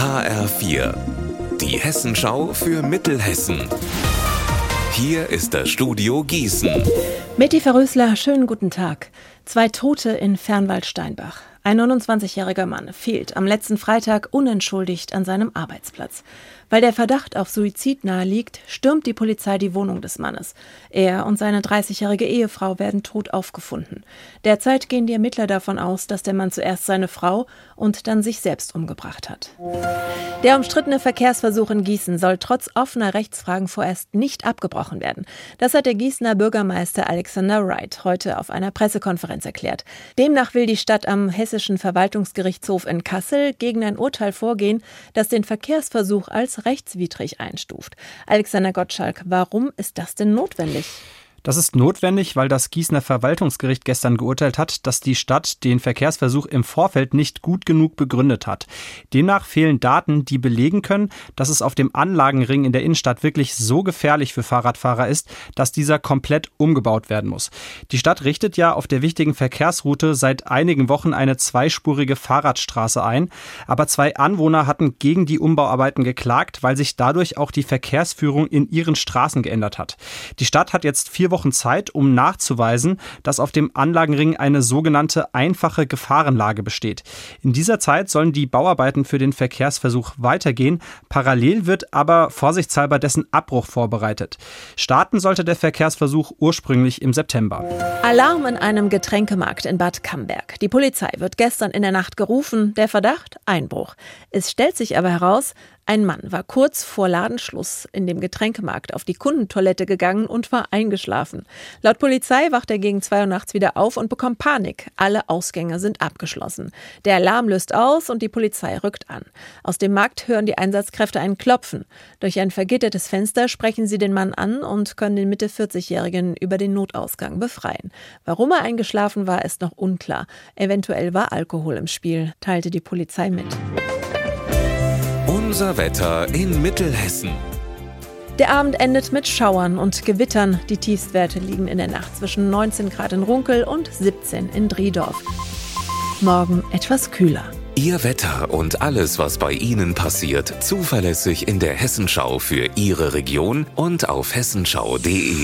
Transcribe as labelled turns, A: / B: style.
A: HR4, die Hessenschau für Mittelhessen. Hier ist das Studio Gießen.
B: Meti Verrösler, schönen guten Tag. Zwei Tote in Fernwald-Steinbach. Ein 29-jähriger Mann fehlt am letzten Freitag unentschuldigt an seinem Arbeitsplatz. Weil der Verdacht auf Suizid naheliegt, stürmt die Polizei die Wohnung des Mannes. Er und seine 30-jährige Ehefrau werden tot aufgefunden. Derzeit gehen die Ermittler davon aus, dass der Mann zuerst seine Frau und dann sich selbst umgebracht hat. Der umstrittene Verkehrsversuch in Gießen soll trotz offener Rechtsfragen vorerst nicht abgebrochen werden. Das hat der Gießener Bürgermeister Alexander Wright heute auf einer Pressekonferenz erklärt. Demnach will die Stadt am Hessischen Verwaltungsgerichtshof in Kassel gegen ein Urteil vorgehen, das den Verkehrsversuch als rechtswidrig einstuft. Alexander Gottschalk, warum ist das denn notwendig?
C: Das ist notwendig, weil das Gießener Verwaltungsgericht gestern geurteilt hat, dass die Stadt den Verkehrsversuch im Vorfeld nicht gut genug begründet hat. Demnach fehlen Daten, die belegen können, dass es auf dem Anlagenring in der Innenstadt wirklich so gefährlich für Fahrradfahrer ist, dass dieser komplett umgebaut werden muss. Die Stadt richtet ja auf der wichtigen Verkehrsroute seit einigen Wochen eine zweispurige Fahrradstraße ein, aber zwei Anwohner hatten gegen die Umbauarbeiten geklagt, weil sich dadurch auch die Verkehrsführung in ihren Straßen geändert hat. Die Stadt hat jetzt vier Wochen Zeit, um nachzuweisen, dass auf dem Anlagenring eine sogenannte einfache Gefahrenlage besteht. In dieser Zeit sollen die Bauarbeiten für den Verkehrsversuch weitergehen. Parallel wird aber vorsichtshalber dessen Abbruch vorbereitet. Starten sollte der Verkehrsversuch ursprünglich im September.
B: Alarm in einem Getränkemarkt in Bad Camberg. Die Polizei wird gestern in der Nacht gerufen. Der Verdacht Einbruch. Es stellt sich aber heraus, ein Mann war kurz vor Ladenschluss in dem Getränkemarkt auf die Kundentoilette gegangen und war eingeschlafen. Laut Polizei wacht er gegen zwei Uhr nachts wieder auf und bekommt Panik. Alle Ausgänge sind abgeschlossen. Der Alarm löst aus und die Polizei rückt an. Aus dem Markt hören die Einsatzkräfte ein Klopfen. Durch ein vergittertes Fenster sprechen sie den Mann an und können den Mitte 40-Jährigen über den Notausgang befreien. Warum er eingeschlafen war, ist noch unklar. Eventuell war Alkohol im Spiel, teilte die Polizei mit.
A: Unser Wetter in Mittelhessen.
B: Der Abend endet mit Schauern und Gewittern. Die Tiefstwerte liegen in der Nacht zwischen 19 Grad in Runkel und 17 in Driedorf. Morgen etwas kühler.
A: Ihr Wetter und alles, was bei Ihnen passiert, zuverlässig in der Hessenschau für Ihre Region und auf hessenschau.de.